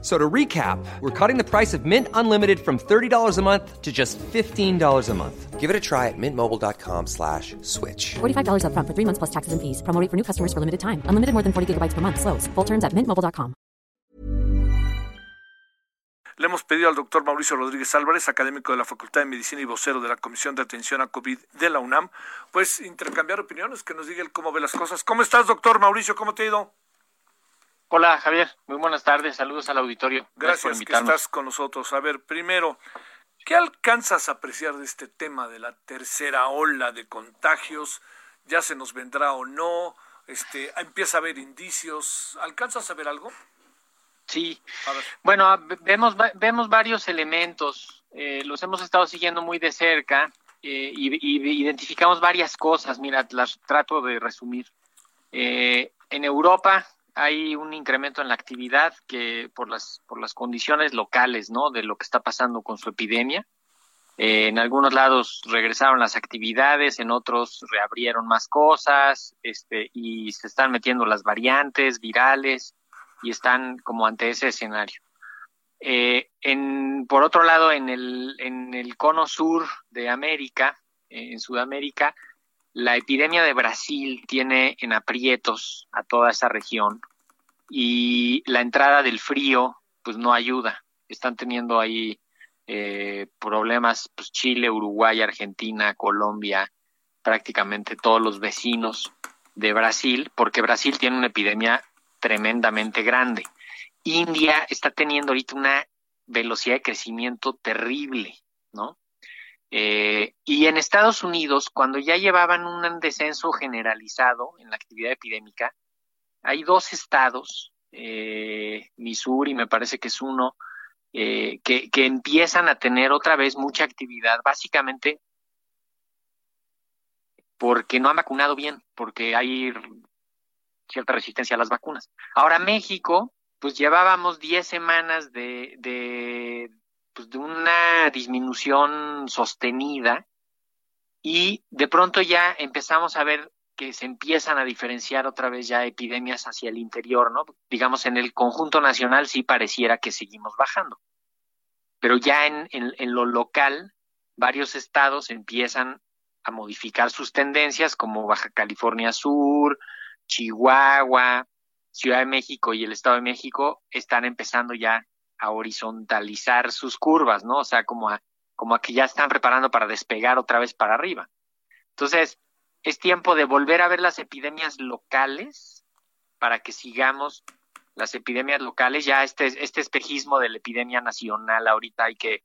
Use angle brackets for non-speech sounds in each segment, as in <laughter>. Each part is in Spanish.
So to recap, we're cutting the price of Mint Unlimited from $30 a month to just $15 a month. Give it a try at mintmobile.com slash switch. $45 upfront for three months plus taxes and fees. Promo rate for new customers for limited time. Unlimited more than 40 gigabytes per month. Slows. Full terms at mintmobile.com. Le hemos pedido al doctor Mauricio Rodríguez Álvarez, académico de la Facultad de Medicina y vocero de la Comisión de Atención a COVID de la UNAM, pues intercambiar opiniones, que nos diga él cómo ve las cosas. ¿Cómo estás, doctor Mauricio? ¿Cómo te ha ido? Hola Javier, muy buenas tardes, saludos al auditorio. Gracias, por que estás con nosotros. A ver, primero, ¿qué alcanzas a apreciar de este tema de la tercera ola de contagios? ¿Ya se nos vendrá o no? Este, ¿Empieza a haber indicios? ¿Alcanzas a ver algo? Sí, A ver. bueno, vemos, vemos varios elementos, eh, los hemos estado siguiendo muy de cerca eh, y, y identificamos varias cosas, mira, las trato de resumir. Eh, en Europa hay un incremento en la actividad que por las, por las condiciones locales, ¿no? De lo que está pasando con su epidemia. Eh, en algunos lados regresaron las actividades, en otros reabrieron más cosas, este, y se están metiendo las variantes virales y están como ante ese escenario. Eh, en, por otro lado, en el, en el cono sur de América, en Sudamérica, la epidemia de Brasil tiene en aprietos a toda esa región y la entrada del frío pues no ayuda. Están teniendo ahí eh, problemas pues, Chile, Uruguay, Argentina, Colombia, prácticamente todos los vecinos de Brasil, porque Brasil tiene una epidemia tremendamente grande. India está teniendo ahorita una velocidad de crecimiento terrible, ¿no? Eh, y en Estados Unidos, cuando ya llevaban un descenso generalizado en la actividad epidémica, hay dos estados, eh, Missouri me parece que es uno, eh, que, empiezan a tener otra vez mucha actividad, básicamente porque no han vacunado bien, porque hay cierta resistencia a las vacunas. Ahora México, pues llevábamos 10 semanas de, de, pues, de una disminución sostenida y de pronto ya empezamos a ver que se empiezan a diferenciar otra vez ya epidemias hacia el interior, ¿no? Digamos, en el conjunto nacional sí pareciera que seguimos bajando, pero ya en, en, en lo local varios estados empiezan a modificar sus tendencias, como Baja California Sur, Chihuahua, Ciudad de México y el Estado de México están empezando ya a horizontalizar sus curvas, ¿no? O sea, como a, como a que ya están preparando para despegar otra vez para arriba. Entonces, es tiempo de volver a ver las epidemias locales para que sigamos las epidemias locales. Ya este, este espejismo de la epidemia nacional ahorita hay que,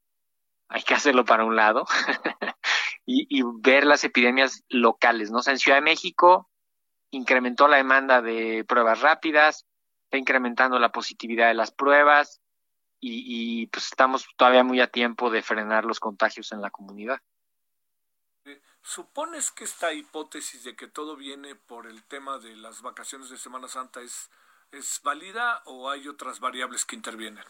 hay que hacerlo para un lado <laughs> y, y ver las epidemias locales, ¿no? O sea, en Ciudad de México incrementó la demanda de pruebas rápidas, está incrementando la positividad de las pruebas y, y, pues estamos todavía muy a tiempo de frenar los contagios en la comunidad. ¿Supones que esta hipótesis de que todo viene por el tema de las vacaciones de Semana Santa es, es válida o hay otras variables que intervienen?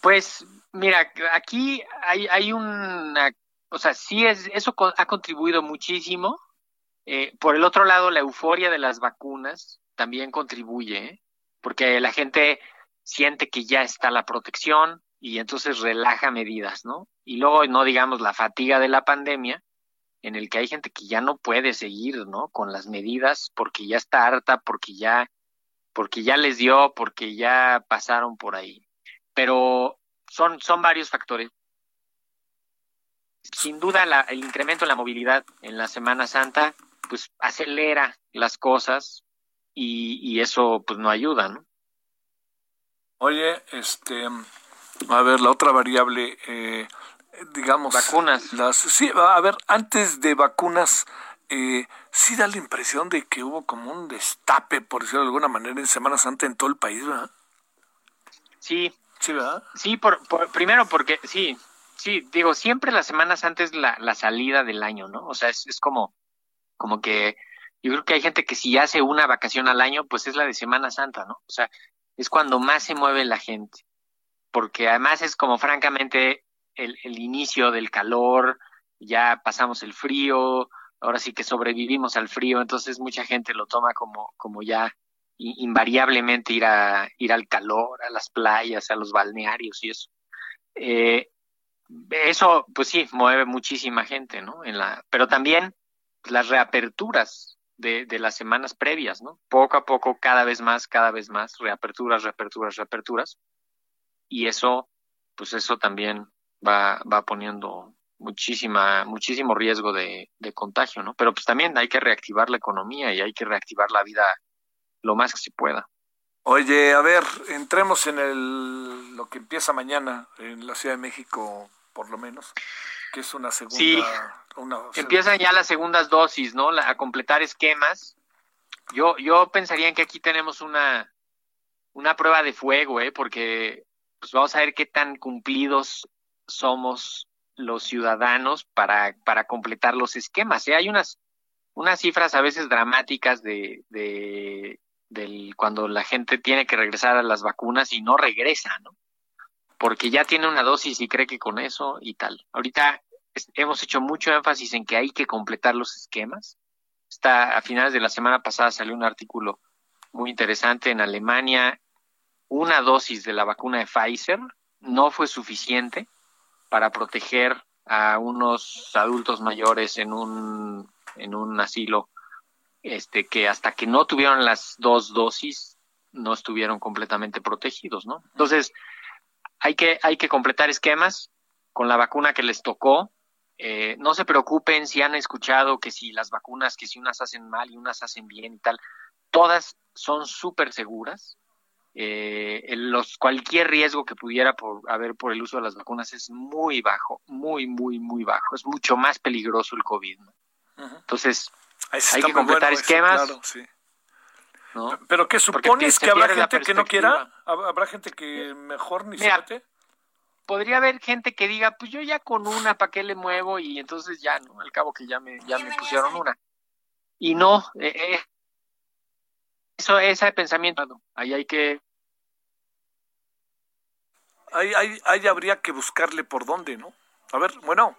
Pues mira, aquí hay, hay una, o sea, sí es, eso ha contribuido muchísimo. Eh, por el otro lado, la euforia de las vacunas también contribuye, ¿eh? porque la gente siente que ya está la protección y entonces relaja medidas, ¿no? Y luego no digamos la fatiga de la pandemia, en el que hay gente que ya no puede seguir, ¿no? Con las medidas porque ya está harta, porque ya, porque ya les dio, porque ya pasaron por ahí. Pero son, son varios factores. Sin duda, la, el incremento en la movilidad en la Semana Santa, pues acelera las cosas y, y eso, pues no ayuda, ¿no? Oye, este, a ver, la otra variable, eh, digamos... Vacunas. Las, sí, a ver, antes de vacunas, eh, sí da la impresión de que hubo como un destape, por decirlo de alguna manera, en Semana Santa en todo el país, ¿verdad? Sí. Sí, ¿verdad? Sí, por, por, primero porque, sí, sí, digo, siempre las semanas antes la, la salida del año, ¿no? O sea, es, es como, como que yo creo que hay gente que si hace una vacación al año, pues es la de Semana Santa, ¿no? O sea, es cuando más se mueve la gente, porque además es como francamente el, el inicio del calor, ya pasamos el frío, ahora sí que sobrevivimos al frío, entonces mucha gente lo toma como, como ya invariablemente ir a ir al calor, a las playas, a los balnearios y eso. Eh, eso, pues sí, mueve muchísima gente, ¿no? En la, pero también las reaperturas de, de las semanas previas, ¿no? Poco a poco, cada vez más, cada vez más, reaperturas, reaperturas, reaperturas. Y eso, pues eso también va, va poniendo muchísima, muchísimo riesgo de, de contagio, ¿no? Pero pues también hay que reactivar la economía y hay que reactivar la vida lo más que se pueda. Oye, a ver, entremos en el, lo que empieza mañana en la Ciudad de México, por lo menos, que es una segunda. Sí, empiezan ya las segundas dosis, ¿no? a completar esquemas. Yo, yo pensaría que aquí tenemos una, una prueba de fuego, ¿eh? Porque pues vamos a ver qué tan cumplidos somos los ciudadanos para, para completar los esquemas. ¿eh? Hay unas, unas cifras a veces dramáticas de, de, del cuando la gente tiene que regresar a las vacunas y no regresa, ¿no? Porque ya tiene una dosis y cree que con eso y tal. Ahorita hemos hecho mucho énfasis en que hay que completar los esquemas. Está a finales de la semana pasada salió un artículo muy interesante en Alemania. Una dosis de la vacuna de Pfizer no fue suficiente para proteger a unos adultos mayores en un en un asilo este, que hasta que no tuvieron las dos dosis no estuvieron completamente protegidos, ¿no? Entonces, hay que, hay que completar esquemas con la vacuna que les tocó. Eh, no se preocupen si han escuchado que si las vacunas, que si unas hacen mal y unas hacen bien y tal, todas son súper seguras. Eh, los, cualquier riesgo que pudiera por, haber por el uso de las vacunas es muy bajo, muy, muy, muy bajo. Es mucho más peligroso el COVID. ¿no? Entonces, hay que completar esquemas. ¿Pero qué supones que habrá gente que no quiera? ¿Habrá gente que mejor ni Mira, se Podría haber gente que diga, pues yo ya con una, ¿para qué le muevo? Y entonces ya, ¿no? Al cabo que ya me, ya me pusieron una. Y no, eh, eh, eso, ese pensamiento, ahí hay que... Ahí, ahí, ahí habría que buscarle por dónde, ¿no? A ver, bueno.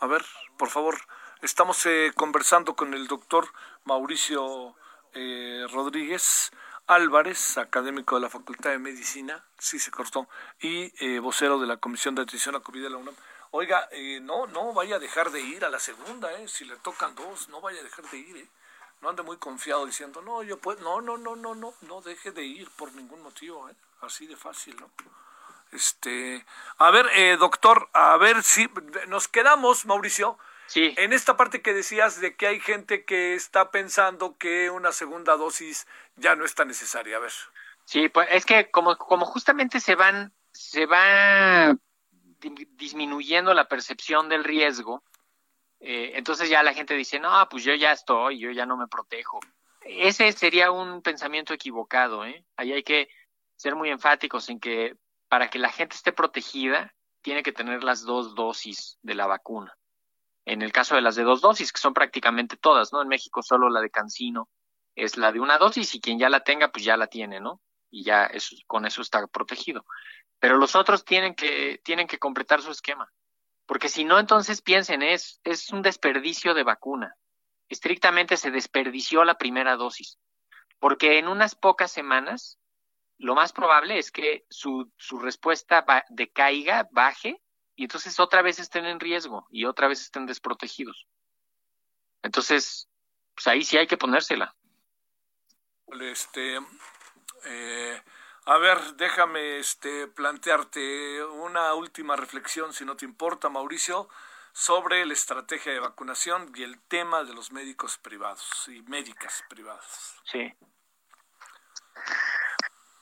A ver, por favor. Estamos eh, conversando con el doctor Mauricio eh, Rodríguez Álvarez, académico de la Facultad de Medicina, sí se cortó, y eh, vocero de la Comisión de Atención a COVID de la UNAM. Oiga, no, no vaya a dejar de ir a la segunda, si le tocan dos, no vaya a dejar de ir, no ande muy confiado diciendo, no, yo puedo, no, no, no, no, no, no deje de ir por ningún motivo, así de fácil, ¿no? Este, a ver, doctor, a ver si nos quedamos, Mauricio, Sí. En esta parte que decías de que hay gente que está pensando que una segunda dosis ya no está necesaria, a ver. Sí, pues es que como, como justamente se van, se va disminuyendo la percepción del riesgo, eh, entonces ya la gente dice, no, pues yo ya estoy, yo ya no me protejo. Ese sería un pensamiento equivocado, ¿eh? Ahí hay que ser muy enfáticos en que para que la gente esté protegida, tiene que tener las dos dosis de la vacuna en el caso de las de dos dosis, que son prácticamente todas, ¿no? En México solo la de Cancino es la de una dosis y quien ya la tenga, pues ya la tiene, ¿no? Y ya con eso está protegido. Pero los otros tienen que, tienen que completar su esquema. Porque si no, entonces piensen, es, es un desperdicio de vacuna. Estrictamente se desperdició la primera dosis. Porque en unas pocas semanas, lo más probable es que su, su respuesta decaiga, baje, y entonces otra vez estén en riesgo y otra vez estén desprotegidos. Entonces, pues ahí sí hay que ponérsela. Este, eh, a ver, déjame este, plantearte una última reflexión, si no te importa, Mauricio, sobre la estrategia de vacunación y el tema de los médicos privados y médicas privadas. Sí.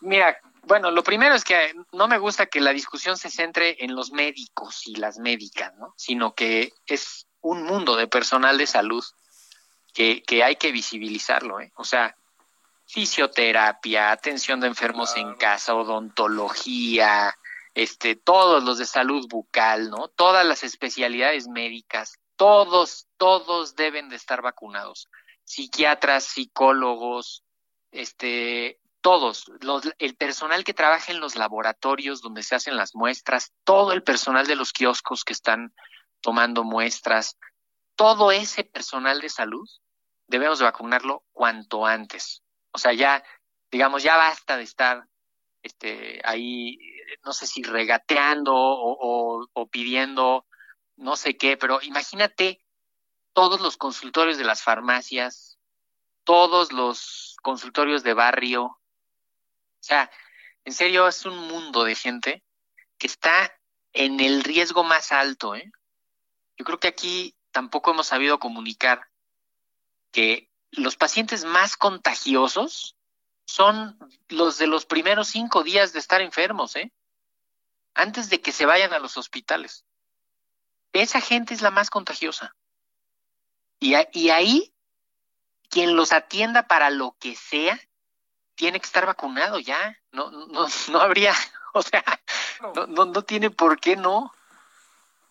Mira, bueno, lo primero es que no me gusta que la discusión se centre en los médicos y las médicas, ¿no? Sino que es un mundo de personal de salud que, que hay que visibilizarlo, ¿eh? O sea, fisioterapia, atención de enfermos en casa, odontología, este, todos los de salud bucal, ¿no? Todas las especialidades médicas, todos, todos deben de estar vacunados. Psiquiatras, psicólogos, este, todos, el personal que trabaja en los laboratorios donde se hacen las muestras, todo el personal de los kioscos que están tomando muestras, todo ese personal de salud, debemos vacunarlo cuanto antes. O sea, ya, digamos, ya basta de estar este, ahí, no sé si regateando o pidiendo no sé qué, pero imagínate todos los consultorios de las farmacias, todos los consultorios de barrio. O sea, en serio es un mundo de gente que está en el riesgo más alto. ¿eh? Yo creo que aquí tampoco hemos sabido comunicar que los pacientes más contagiosos son los de los primeros cinco días de estar enfermos, ¿eh? antes de que se vayan a los hospitales. Esa gente es la más contagiosa. Y, y ahí, quien los atienda para lo que sea, tiene que estar vacunado ya. No, no, <laughs> no habría, o sea, no, no, no tiene por qué no.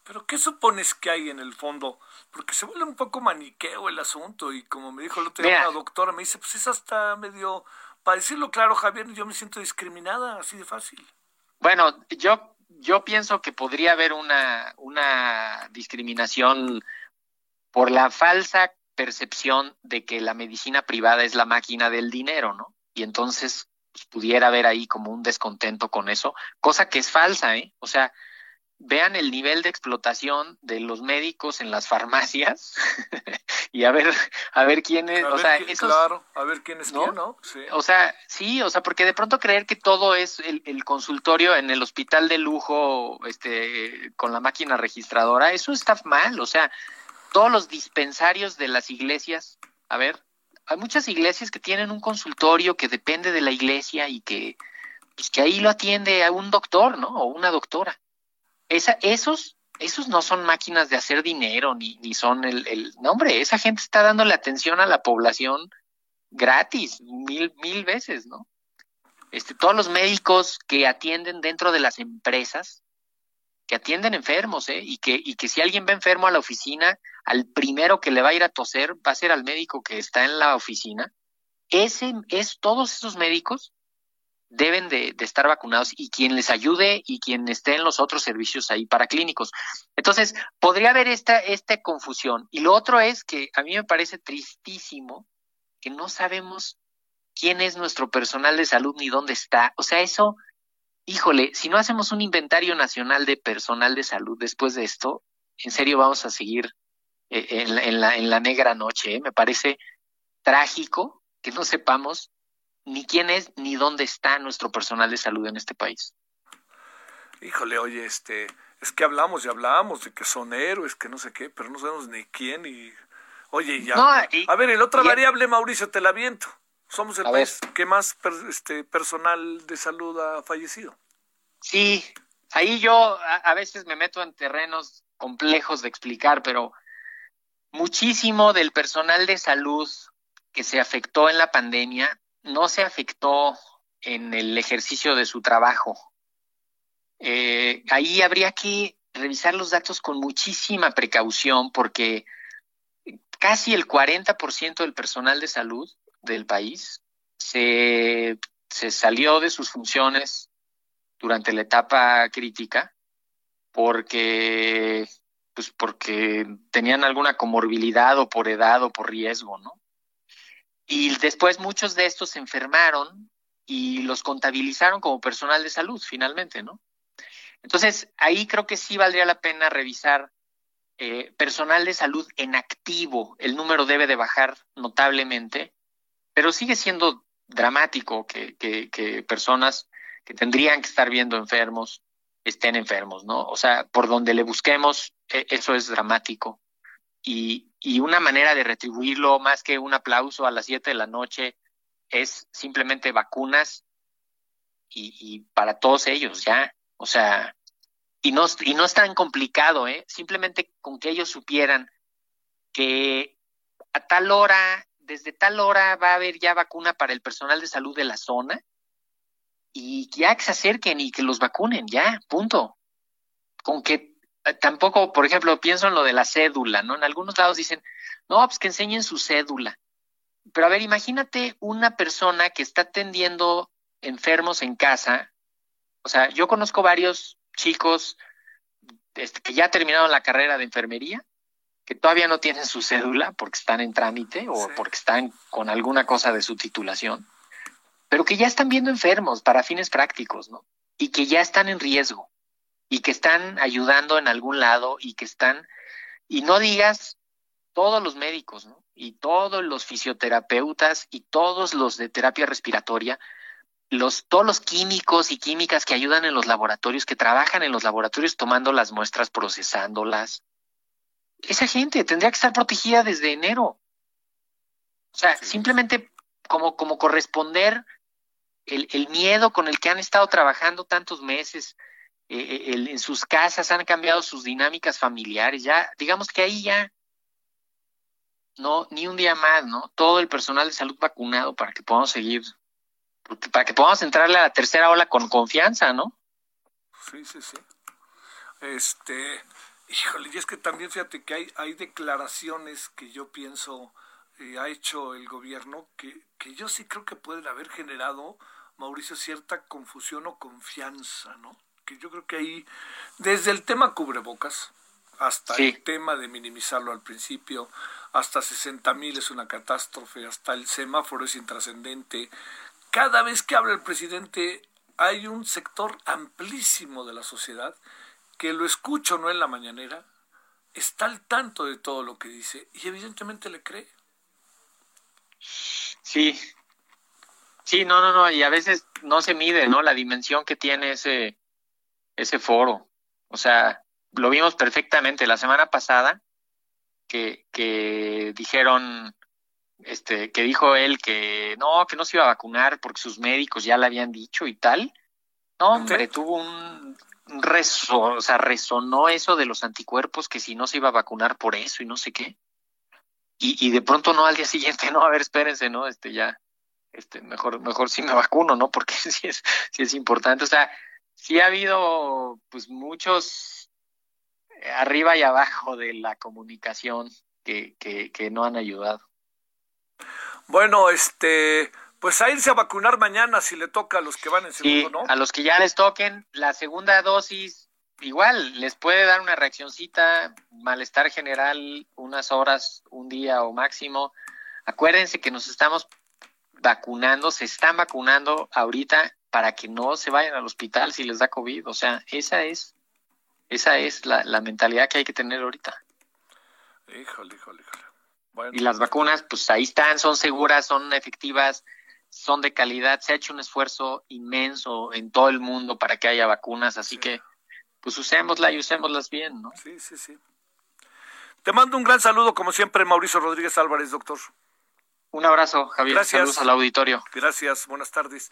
Pero ¿qué supones que hay en el fondo? Porque se vuelve un poco maniqueo el asunto y como me dijo el otro día una doctora, me dice, pues es hasta medio, para decirlo claro, Javier, yo me siento discriminada, así de fácil. Bueno, yo yo pienso que podría haber una, una discriminación por la falsa percepción de que la medicina privada es la máquina del dinero, ¿no? Y entonces pues, pudiera haber ahí como un descontento con eso, cosa que es falsa, ¿eh? O sea, vean el nivel de explotación de los médicos en las farmacias <laughs> y a ver a ver quién es, o sea, claro, a ver quién es ¿no? quién, ¿no? Sí. O sea, sí, o sea, porque de pronto creer que todo es el, el, consultorio en el hospital de lujo, este, con la máquina registradora, eso está mal, o sea, todos los dispensarios de las iglesias, a ver, hay muchas iglesias que tienen un consultorio que depende de la iglesia y que, pues que ahí lo atiende a un doctor, ¿no? O una doctora esa, esos, esos no son máquinas de hacer dinero, ni, ni son el, el, no hombre, esa gente está dándole atención a la población gratis, mil, mil veces, ¿no? Este, todos los médicos que atienden dentro de las empresas, que atienden enfermos, ¿eh? Y que, y que si alguien va enfermo a la oficina, al primero que le va a ir a toser va a ser al médico que está en la oficina. Ese, es, todos esos médicos deben de, estar vacunados y quien les ayude y quien esté en los otros servicios ahí para clínicos. Entonces, podría haber esta, esta confusión. Y lo otro es que a mí me parece tristísimo que no sabemos quién es nuestro personal de salud ni dónde está. O sea, eso, híjole, si no hacemos un inventario nacional de personal de salud después de esto, en serio vamos a seguir eh, en, la, en, la, en la negra noche. ¿eh? Me parece trágico que no sepamos ni quién es ni dónde está nuestro personal de salud en este país. Híjole, oye, este, es que hablamos y hablamos de que son héroes, que no sé qué, pero no sabemos ni quién y oye, ya. a ver, el otra variable, Mauricio, te la viento. Somos el país que más este, personal de salud ha fallecido. Sí, ahí yo a veces me meto en terrenos complejos de explicar, pero muchísimo del personal de salud que se afectó en la pandemia no se afectó en el ejercicio de su trabajo. Eh, ahí habría que revisar los datos con muchísima precaución porque casi el 40% del personal de salud del país se, se salió de sus funciones durante la etapa crítica porque pues porque tenían alguna comorbilidad o por edad o por riesgo, ¿no? Y después muchos de estos se enfermaron y los contabilizaron como personal de salud finalmente, ¿no? Entonces, ahí creo que sí valdría la pena revisar eh, personal de salud en activo. El número debe de bajar notablemente, pero sigue siendo dramático que, que, personas que tendrían que estar viendo enfermos estén enfermos, ¿no? O sea, por donde le busquemos, e, eso es dramático y, y una manera de retribuirlo más que un aplauso a las 7 de la noche es simplemente vacunas y, y, para todos ellos ya, o sea, y no, y no es tan complicado, ¿eh? simplemente con que ellos supieran que a tal hora, desde tal hora va a haber ya vacuna para el personal de salud de la zona y ya que se acerquen y que los vacunen, ya, punto. Con que tampoco, por ejemplo, pienso en lo de la cédula, ¿no? En algunos lados dicen, no, pues que enseñen su cédula. pero a ver, imagínate una persona que está atendiendo enfermos en casa. O sea, yo conozco varios chicos este, que ya terminaron la carrera de enfermería, que todavía no tienen su cédula porque están en trámite o porque están con alguna cosa de su titulación, pero que ya están viendo enfermos para fines prácticos, ¿no? Y que ya están en riesgo y que están ayudando en algún lado y que están, y no digas todos los médicos, ¿no? Y todos los fisioterapeutas y todos los de terapia respiratoria, los, todos los químicos y químicas que ayudan en los laboratorios, que trabajan en los laboratorios tomando las muestras, procesándolas. Esa gente tendría que estar protegida desde enero. O sea, simplemente como, como corresponder el, el, miedo con el que han estado trabajando tantos meses, eh, eh, el, en sus casas han cambiado sus dinámicas familiares, ya, digamos que ahí ya no, ni un día más, ¿no? Todo el personal de salud vacunado para que podamos seguir, para que podamos entrarle a la tercera ola con confianza, ¿no? Sí, sí, sí. Este, híjole, y es que también fíjate que hay, hay declaraciones que yo pienso eh, ha hecho el gobierno que, que yo sí creo que pueden haber generado, Mauricio, cierta confusión o confianza, ¿no? Que yo creo que ahí, desde el tema cubrebocas hasta el tema de minimizarlo al principio, hasta 60 mil es una catástrofe, hasta el semáforo es intrascendente. Cada vez que habla el presidente hay un sector amplísimo de la sociedad que lo escucho no en la mañanera, está al tanto de todo lo que dice y evidentemente le cree. Sí, sí, no, no, no, y a veces no se mide, ¿no? La dimensión que tiene ese, ese foro. O sea, lo vimos perfectamente la semana pasada, que, que dijeron, este, que dijo él que no, que no se iba a vacunar porque sus médicos ya le habían dicho y tal. No, hombre, tuvo un o sea, resonó eso de los anticuerpos que si no se iba a vacunar por eso y no sé qué. Y, y de pronto no al día siguiente, <laughs> no, a ver, espérense, ¿no? Este ya, este, mejor, mejor sí me vacuno, ¿no? Porque <laughs> sí es, sí es importante. O sea, sí ha habido pues muchos arriba y abajo de la comunicación que, que, que no han ayudado. Bueno, este, pues a irse a vacunar mañana si le toca a los que van en segundo, ¿no? A los que ya les toquen la segunda dosis, igual les puede dar una reaccioncita, malestar general, unas horas, un día o máximo. Acuérdense que nos estamos vacunando, se están vacunando ahorita para que no se vayan al hospital si les da COVID. O sea, esa es esa es la, la mentalidad que hay que tener ahorita. Híjole, híjole, híjole. y las vacunas, pues ahí están, son seguras, son efectivas, son de calidad. Se ha hecho un esfuerzo inmenso en todo el mundo para que haya vacunas, así que pues usémosla y usémoslas bien, ¿no? Sí, sí, sí. Te mando un gran saludo, como siempre, Mauricio Rodríguez Álvarez, doctor. Un abrazo, Javier. Gracias. Saludos al auditorio. Gracias, buenas tardes.